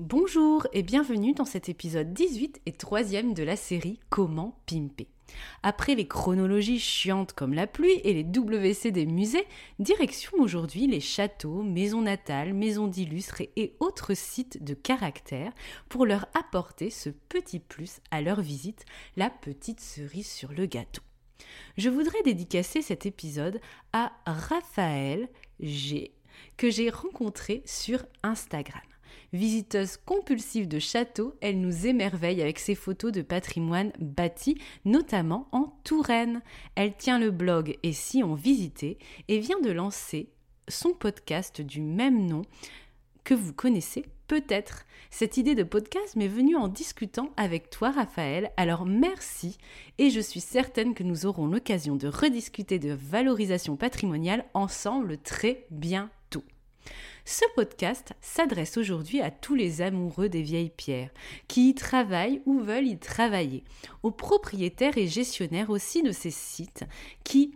Bonjour et bienvenue dans cet épisode 18 et troisième de la série Comment pimper. Après les chronologies chiantes comme la pluie et les WC des musées, direction aujourd'hui les châteaux, maisons natales, maisons d'illustres et autres sites de caractère pour leur apporter ce petit plus à leur visite, la petite cerise sur le gâteau. Je voudrais dédicacer cet épisode à Raphaël G que j'ai rencontré sur Instagram. Visiteuse compulsive de châteaux, elle nous émerveille avec ses photos de patrimoine bâti, notamment en Touraine. Elle tient le blog Et si on et vient de lancer son podcast du même nom que vous connaissez peut-être. Cette idée de podcast m'est venue en discutant avec toi Raphaël, alors merci et je suis certaine que nous aurons l'occasion de rediscuter de valorisation patrimoniale ensemble très bientôt. Ce podcast s'adresse aujourd'hui à tous les amoureux des vieilles pierres, qui y travaillent ou veulent y travailler, aux propriétaires et gestionnaires aussi de ces sites, qui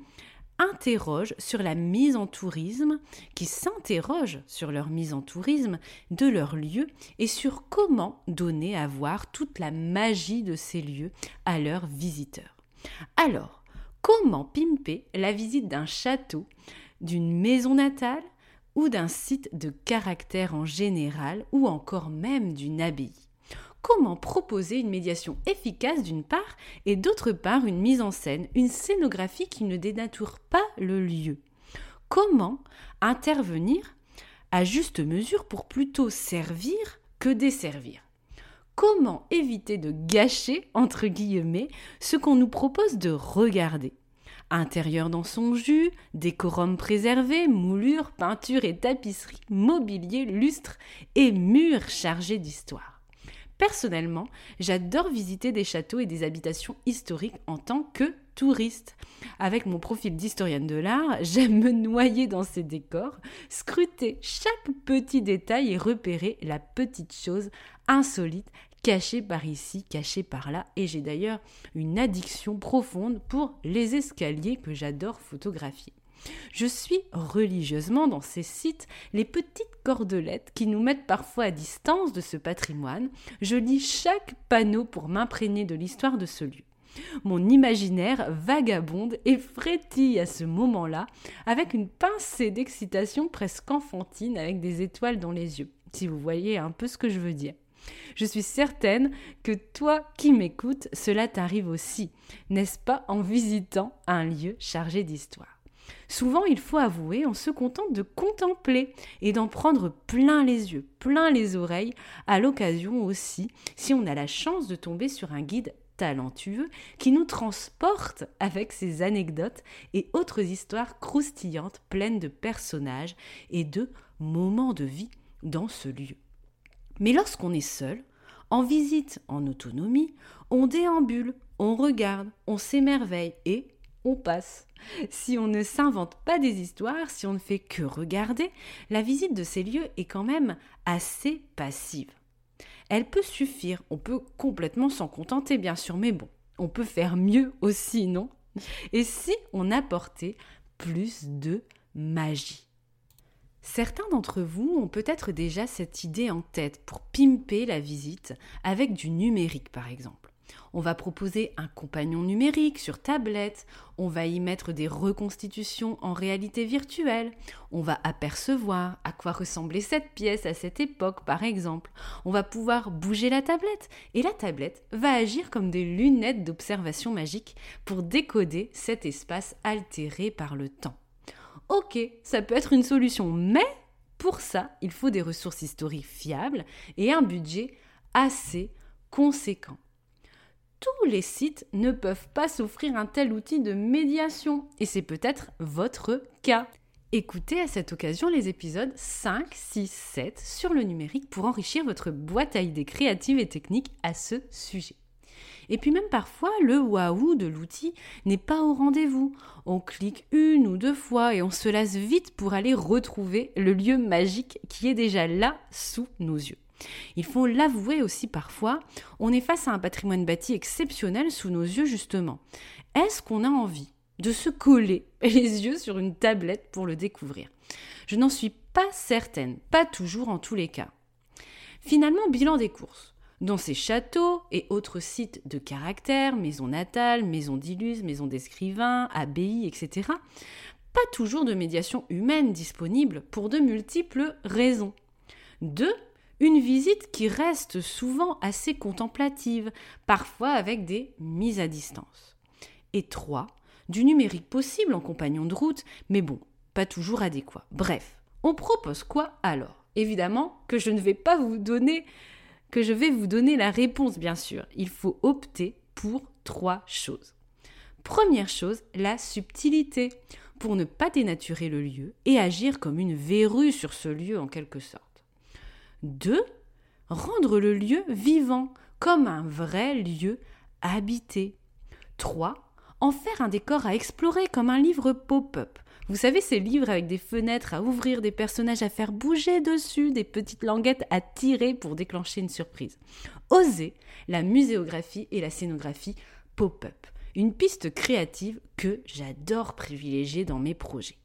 interrogent sur la mise en tourisme, qui s'interrogent sur leur mise en tourisme de leurs lieux et sur comment donner à voir toute la magie de ces lieux à leurs visiteurs. Alors, comment pimper la visite d'un château, d'une maison natale, ou d'un site de caractère en général ou encore même d'une abbaye. Comment proposer une médiation efficace d'une part et d'autre part une mise en scène, une scénographie qui ne dénature pas le lieu? Comment intervenir à juste mesure pour plutôt servir que desservir? Comment éviter de gâcher, entre guillemets, ce qu'on nous propose de regarder? Intérieur dans son jus, décorum préservé, moulures, peintures et tapisseries, mobilier, lustres et murs chargés d'histoire. Personnellement, j'adore visiter des châteaux et des habitations historiques en tant que touriste. Avec mon profil d'historienne de l'art, j'aime me noyer dans ces décors, scruter chaque petit détail et repérer la petite chose insolite caché par ici, caché par là, et j'ai d'ailleurs une addiction profonde pour les escaliers que j'adore photographier. Je suis religieusement dans ces sites les petites cordelettes qui nous mettent parfois à distance de ce patrimoine. Je lis chaque panneau pour m'imprégner de l'histoire de ce lieu. Mon imaginaire vagabonde et frétille à ce moment-là avec une pincée d'excitation presque enfantine avec des étoiles dans les yeux, si vous voyez un peu ce que je veux dire. Je suis certaine que toi qui m'écoutes, cela t'arrive aussi, n'est-ce pas, en visitant un lieu chargé d'histoire? Souvent, il faut avouer, on se contente de contempler et d'en prendre plein les yeux, plein les oreilles, à l'occasion aussi, si on a la chance de tomber sur un guide talentueux qui nous transporte avec ses anecdotes et autres histoires croustillantes pleines de personnages et de moments de vie dans ce lieu. Mais lorsqu'on est seul, en visite en autonomie, on déambule, on regarde, on s'émerveille et on passe. Si on ne s'invente pas des histoires, si on ne fait que regarder, la visite de ces lieux est quand même assez passive. Elle peut suffire, on peut complètement s'en contenter bien sûr, mais bon, on peut faire mieux aussi, non? Et si on apportait plus de magie? Certains d'entre vous ont peut-être déjà cette idée en tête pour pimper la visite avec du numérique par exemple. On va proposer un compagnon numérique sur tablette, on va y mettre des reconstitutions en réalité virtuelle, on va apercevoir à quoi ressemblait cette pièce à cette époque par exemple, on va pouvoir bouger la tablette et la tablette va agir comme des lunettes d'observation magique pour décoder cet espace altéré par le temps. Ok, ça peut être une solution, mais pour ça, il faut des ressources historiques fiables et un budget assez conséquent. Tous les sites ne peuvent pas s'offrir un tel outil de médiation, et c'est peut-être votre cas. Écoutez à cette occasion les épisodes 5, 6, 7 sur le numérique pour enrichir votre boîte à idées créatives et techniques à ce sujet. Et puis même parfois, le waouh de l'outil n'est pas au rendez-vous. On clique une ou deux fois et on se lasse vite pour aller retrouver le lieu magique qui est déjà là sous nos yeux. Il faut l'avouer aussi parfois, on est face à un patrimoine bâti exceptionnel sous nos yeux justement. Est-ce qu'on a envie de se coller les yeux sur une tablette pour le découvrir? Je n'en suis pas certaine, pas toujours en tous les cas. Finalement, bilan des courses. Dans ces châteaux et autres sites de caractère, maisons natales, maisons d'illus, maisons d'escrivains, abbayes, etc., pas toujours de médiation humaine disponible pour de multiples raisons. Deux, une visite qui reste souvent assez contemplative, parfois avec des mises à distance. Et trois, du numérique possible en compagnon de route, mais bon, pas toujours adéquat. Bref, on propose quoi alors? Évidemment que je ne vais pas vous donner que je vais vous donner la réponse bien sûr. Il faut opter pour trois choses. Première chose, la subtilité, pour ne pas dénaturer le lieu et agir comme une verrue sur ce lieu en quelque sorte. Deux, rendre le lieu vivant, comme un vrai lieu habité. Trois, en faire un décor à explorer comme un livre pop-up. Vous savez, ces livres avec des fenêtres à ouvrir, des personnages à faire bouger dessus, des petites languettes à tirer pour déclencher une surprise. Osez la muséographie et la scénographie pop-up. Une piste créative que j'adore privilégier dans mes projets.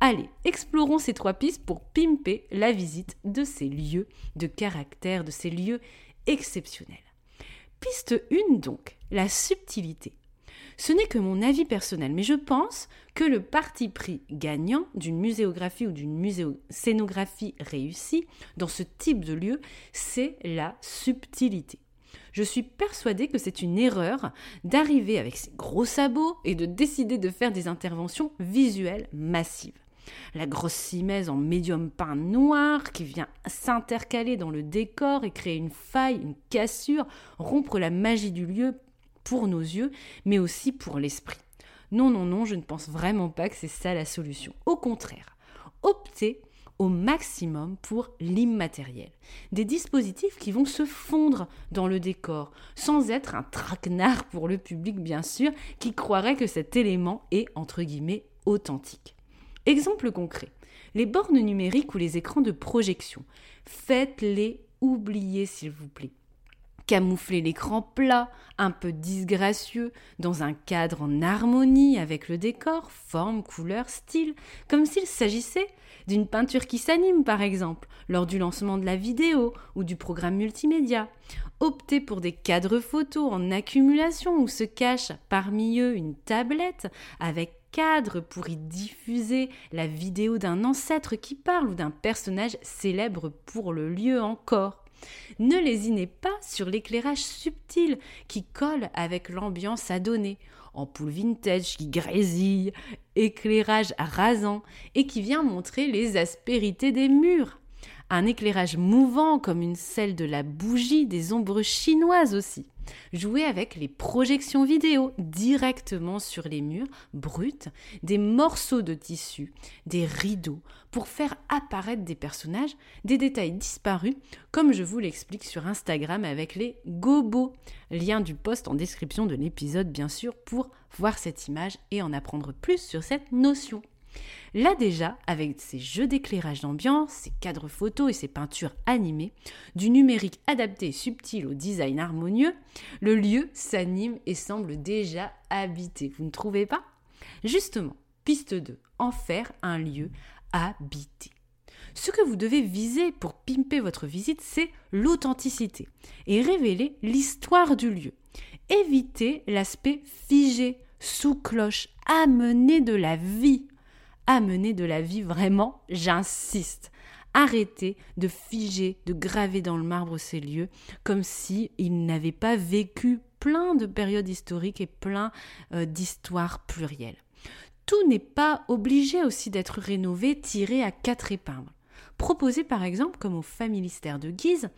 Allez, explorons ces trois pistes pour pimper la visite de ces lieux de caractère, de ces lieux exceptionnels. Piste 1 donc, la subtilité. Ce n'est que mon avis personnel, mais je pense que le parti pris gagnant d'une muséographie ou d'une scénographie réussie dans ce type de lieu, c'est la subtilité. Je suis persuadée que c'est une erreur d'arriver avec ses gros sabots et de décider de faire des interventions visuelles massives. La grosse simèse en médium peint noir qui vient s'intercaler dans le décor et créer une faille, une cassure, rompre la magie du lieu pour nos yeux, mais aussi pour l'esprit. Non, non, non, je ne pense vraiment pas que c'est ça la solution. Au contraire, optez au maximum pour l'immatériel. Des dispositifs qui vont se fondre dans le décor, sans être un traquenard pour le public bien sûr, qui croirait que cet élément est entre guillemets authentique. Exemple concret, les bornes numériques ou les écrans de projection. Faites-les oublier s'il vous plaît camoufler l'écran plat, un peu disgracieux, dans un cadre en harmonie avec le décor, forme, couleur, style, comme s'il s'agissait d'une peinture qui s'anime par exemple, lors du lancement de la vidéo ou du programme multimédia. Optez pour des cadres photos en accumulation où se cache parmi eux une tablette avec cadre pour y diffuser la vidéo d'un ancêtre qui parle ou d'un personnage célèbre pour le lieu encore. Ne lésinez pas sur l'éclairage subtil qui colle avec l'ambiance à donner. Ampoule vintage qui grésille, éclairage rasant et qui vient montrer les aspérités des murs. Un éclairage mouvant comme une selle de la bougie, des ombres chinoises aussi. Jouer avec les projections vidéo directement sur les murs bruts, des morceaux de tissu, des rideaux, pour faire apparaître des personnages, des détails disparus, comme je vous l'explique sur Instagram avec les gobos. Lien du post en description de l'épisode bien sûr pour voir cette image et en apprendre plus sur cette notion. Là déjà, avec ses jeux d'éclairage d'ambiance, ses cadres photos et ses peintures animées, du numérique adapté et subtil au design harmonieux, le lieu s'anime et semble déjà habité. Vous ne trouvez pas? Justement, piste 2, en faire un lieu habité. Ce que vous devez viser pour pimper votre visite, c'est l'authenticité et révéler l'histoire du lieu. Évitez l'aspect figé, sous cloche, amener de la vie amener de la vie vraiment, j'insiste. Arrêtez de figer, de graver dans le marbre ces lieux comme si ils n'avaient pas vécu plein de périodes historiques et plein euh, d'histoires plurielles. Tout n'est pas obligé aussi d'être rénové, tiré à quatre épingles. Proposez par exemple, comme au familistère de Guise,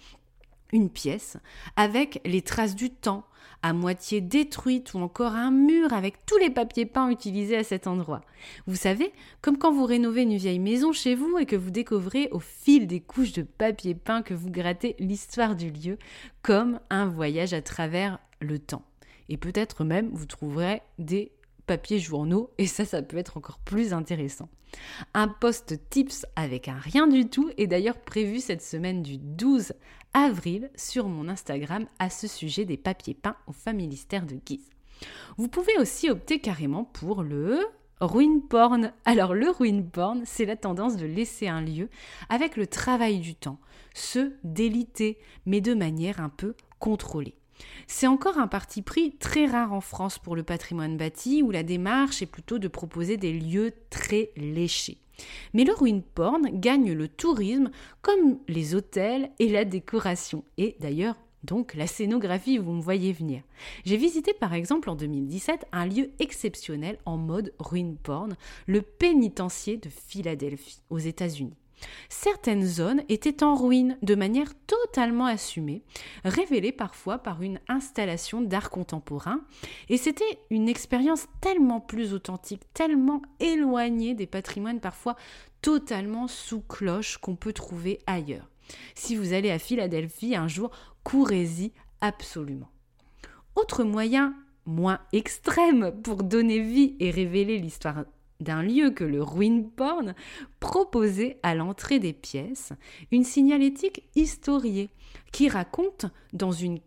une pièce avec les traces du temps, à moitié détruite ou encore un mur avec tous les papiers peints utilisés à cet endroit. Vous savez, comme quand vous rénovez une vieille maison chez vous et que vous découvrez au fil des couches de papier peint que vous grattez l'histoire du lieu comme un voyage à travers le temps. Et peut-être même vous trouverez des papiers journaux et ça ça peut être encore plus intéressant. Un post tips avec un rien du tout est d'ailleurs prévu cette semaine du 12 avril sur mon Instagram à ce sujet des papiers peints au familistère de Guise. Vous pouvez aussi opter carrément pour le ruin porn. Alors le ruin porn, c'est la tendance de laisser un lieu avec le travail du temps, se déliter, mais de manière un peu contrôlée. C'est encore un parti pris très rare en France pour le patrimoine bâti où la démarche est plutôt de proposer des lieux très léchés. Mais le ruin porn gagne le tourisme comme les hôtels et la décoration. Et d'ailleurs, donc la scénographie, vous me voyez venir. J'ai visité par exemple en 2017 un lieu exceptionnel en mode ruin porn, le pénitencier de Philadelphie, aux États-Unis. Certaines zones étaient en ruine de manière totalement assumée, révélée parfois par une installation d'art contemporain, et c'était une expérience tellement plus authentique, tellement éloignée des patrimoines parfois totalement sous cloche qu'on peut trouver ailleurs. Si vous allez à Philadelphie un jour, courez-y absolument. Autre moyen moins extrême pour donner vie et révéler l'histoire d'un lieu que le ruin porn proposait à l'entrée des pièces une signalétique historiée qui raconte dans une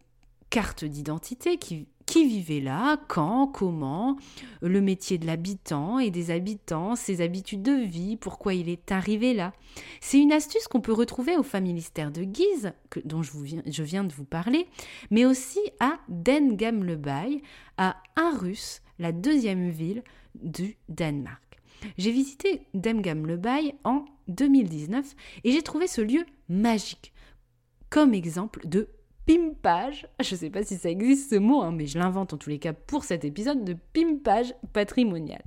carte d'identité qui, vivait là, quand, comment, le métier de l'habitant et des habitants, ses habitudes de vie, pourquoi il est arrivé là. C'est une astuce qu'on peut retrouver au familistère de Guise, dont je, viens, je, viens, de vous parler, mais aussi à Dengam-le-Bail, à Arus, la deuxième ville du Danemark. J'ai visité Demgam-le-Bail en 2019 et j'ai trouvé ce lieu magique comme exemple de pimpage, je ne sais pas si ça existe ce mot, hein, mais je l'invente en tous les cas pour cet épisode de pimpage patrimonial.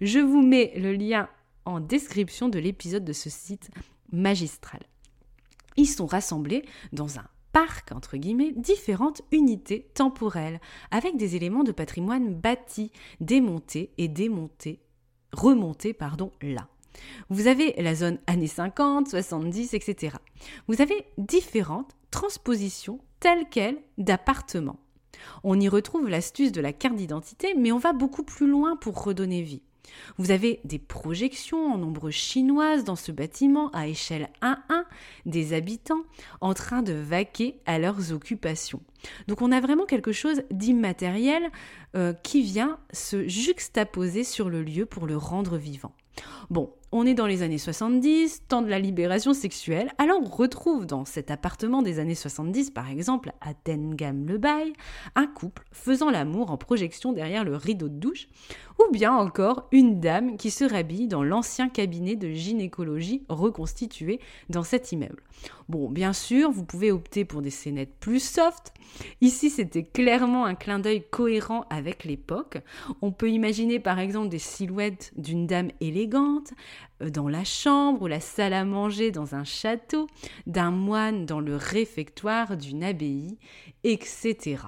Je vous mets le lien en description de l'épisode de ce site magistral. Ils sont rassemblés dans un parc, entre guillemets, différentes unités temporelles, avec des éléments de patrimoine bâtis, démontés et démontés remonter pardon, là. Vous avez la zone années 50, 70, etc. Vous avez différentes transpositions telles quelles d'appartements. On y retrouve l'astuce de la carte d'identité, mais on va beaucoup plus loin pour redonner vie. Vous avez des projections en nombre chinoises dans ce bâtiment à échelle 1-1 des habitants en train de vaquer à leurs occupations. Donc on a vraiment quelque chose d'immatériel euh, qui vient se juxtaposer sur le lieu pour le rendre vivant. Bon, on est dans les années 70, temps de la libération sexuelle, alors on retrouve dans cet appartement des années 70, par exemple, à Tengam-le-Bail, un couple faisant l'amour en projection derrière le rideau de douche, ou bien encore une dame qui se rhabille dans l'ancien cabinet de gynécologie reconstitué dans cet immeuble. Bon, bien sûr, vous pouvez opter pour des scénettes plus soft. Ici, c'était clairement un clin d'œil cohérent avec l'époque. On peut imaginer par exemple des silhouettes d'une dame élégante, euh, dans la chambre ou la salle à manger dans un château, d'un moine dans le réfectoire d'une abbaye, etc.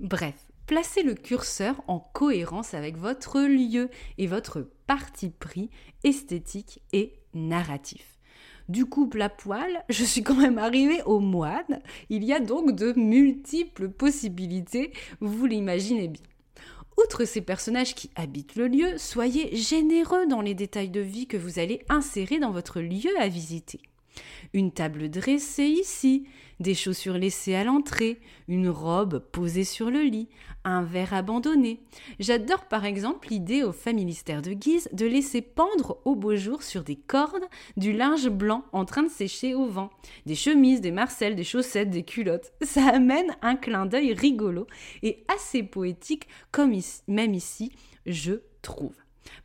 Bref, placez le curseur en cohérence avec votre lieu et votre parti pris esthétique et narratif. Du couple à poil, je suis quand même arrivée au moine. Il y a donc de multiples possibilités, vous l'imaginez bien. Outre ces personnages qui habitent le lieu, soyez généreux dans les détails de vie que vous allez insérer dans votre lieu à visiter. Une table dressée ici, des chaussures laissées à l'entrée, une robe posée sur le lit, un verre abandonné. J'adore par exemple l'idée au familistère de Guise de laisser pendre au beau jour sur des cordes du linge blanc en train de sécher au vent, des chemises, des marcelles, des chaussettes, des culottes. Ça amène un clin d'œil rigolo et assez poétique comme même ici, je trouve.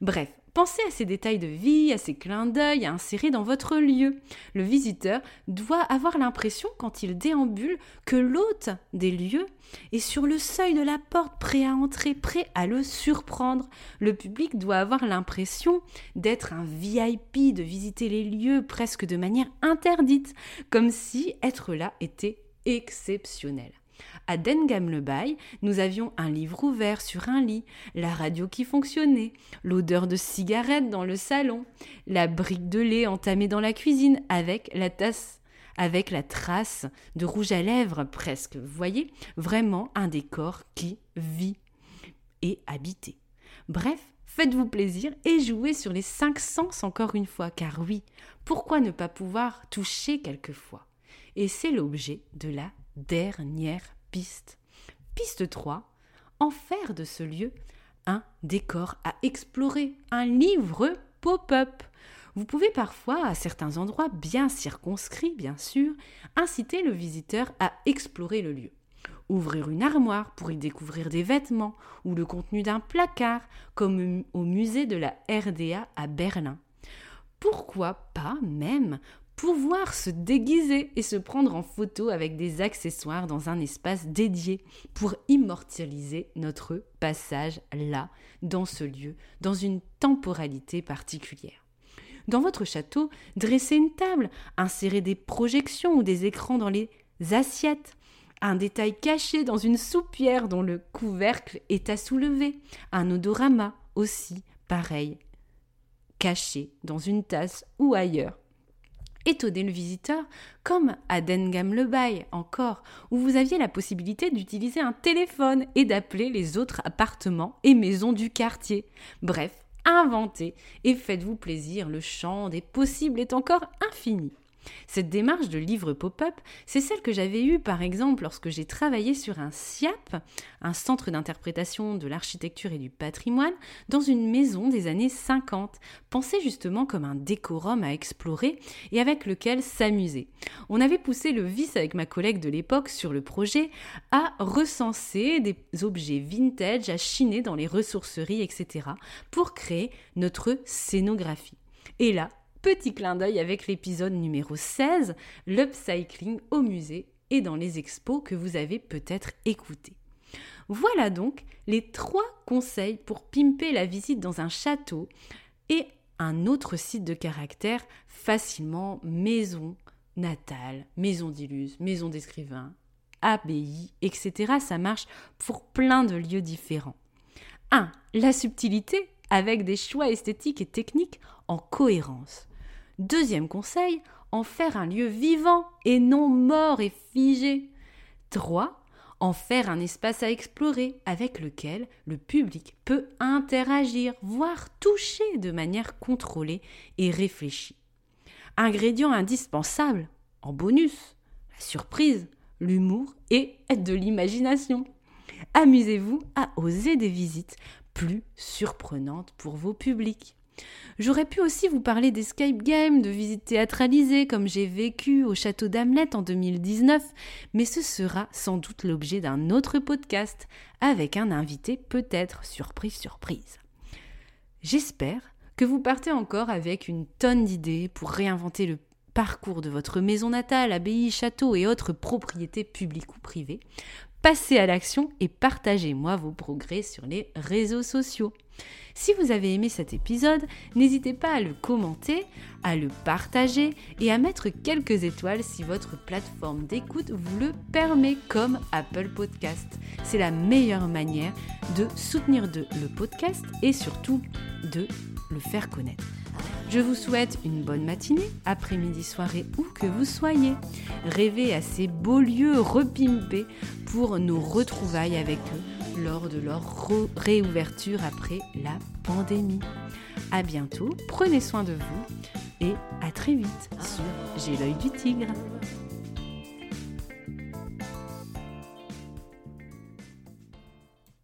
Bref, Pensez à ces détails de vie, à ces clins d'œil à insérer dans votre lieu. Le visiteur doit avoir l'impression, quand il déambule, que l'hôte des lieux est sur le seuil de la porte, prêt à entrer, prêt à le surprendre. Le public doit avoir l'impression d'être un VIP, de visiter les lieux presque de manière interdite, comme si être là était exceptionnel. À Dengam-le-Bail, nous avions un livre ouvert sur un lit, la radio qui fonctionnait, l'odeur de cigarette dans le salon, la brique de lait entamée dans la cuisine avec la tasse, avec la trace de rouge à lèvres presque. Vous voyez, vraiment un décor qui vit et habité. Bref, faites-vous plaisir et jouez sur les cinq sens encore une fois, car oui, pourquoi ne pas pouvoir toucher quelquefois? Et c'est l'objet de la dernière piste. Piste 3. En faire de ce lieu un décor à explorer, un livre pop-up. Vous pouvez parfois, à certains endroits bien circonscrits, bien sûr, inciter le visiteur à explorer le lieu. Ouvrir une armoire pour y découvrir des vêtements ou le contenu d'un placard, comme au musée de la RDA à Berlin. Pourquoi pas même pouvoir se déguiser et se prendre en photo avec des accessoires dans un espace dédié pour immortaliser notre passage là, dans ce lieu, dans une temporalité particulière. Dans votre château, dressez une table, insérez des projections ou des écrans dans les assiettes, un détail caché dans une soupière dont le couvercle est à soulever, un odorama aussi, pareil, caché dans une tasse ou ailleurs étonner le visiteur, comme à Dengam le Bail encore, où vous aviez la possibilité d'utiliser un téléphone et d'appeler les autres appartements et maisons du quartier. Bref, inventez et faites-vous plaisir, le champ des possibles est encore infini. Cette démarche de livre pop-up, c'est celle que j'avais eue par exemple lorsque j'ai travaillé sur un SIAP, un centre d'interprétation de l'architecture et du patrimoine, dans une maison des années 50, pensé justement comme un décorum à explorer et avec lequel s'amuser. On avait poussé le vice avec ma collègue de l'époque sur le projet à recenser des objets vintage à chiner dans les ressourceries, etc., pour créer notre scénographie. Et là, Petit clin d'œil avec l'épisode numéro 16, l'upcycling au musée et dans les expos que vous avez peut-être écouté. Voilà donc les trois conseils pour pimper la visite dans un château et un autre site de caractère facilement maison natale, maison d'illus, maison d'écrivain, abbaye, etc. Ça marche pour plein de lieux différents. 1. La subtilité avec des choix esthétiques et techniques en cohérence. Deuxième conseil, en faire un lieu vivant et non mort et figé. 3. En faire un espace à explorer avec lequel le public peut interagir, voire toucher de manière contrôlée et réfléchie. Ingrédient indispensable, en bonus, la surprise, l'humour et de l'imagination. Amusez-vous à oser des visites plus surprenantes pour vos publics. J'aurais pu aussi vous parler d'escape game, de visites théâtralisées comme j'ai vécu au château d'Hamlet en 2019, mais ce sera sans doute l'objet d'un autre podcast avec un invité peut-être surprise surprise. J'espère que vous partez encore avec une tonne d'idées pour réinventer le parcours de votre maison natale, abbaye, château et autres propriétés publiques ou privées. Passez à l'action et partagez-moi vos progrès sur les réseaux sociaux. Si vous avez aimé cet épisode, n'hésitez pas à le commenter, à le partager et à mettre quelques étoiles si votre plateforme d'écoute vous le permet, comme Apple Podcast. C'est la meilleure manière de soutenir le podcast et surtout de le faire connaître. Je vous souhaite une bonne matinée, après-midi, soirée, où que vous soyez. Rêvez à ces beaux lieux repimpés pour nos retrouvailles avec eux lors de leur réouverture après la pandémie. À bientôt, prenez soin de vous et à très vite sur J'ai l'œil du tigre.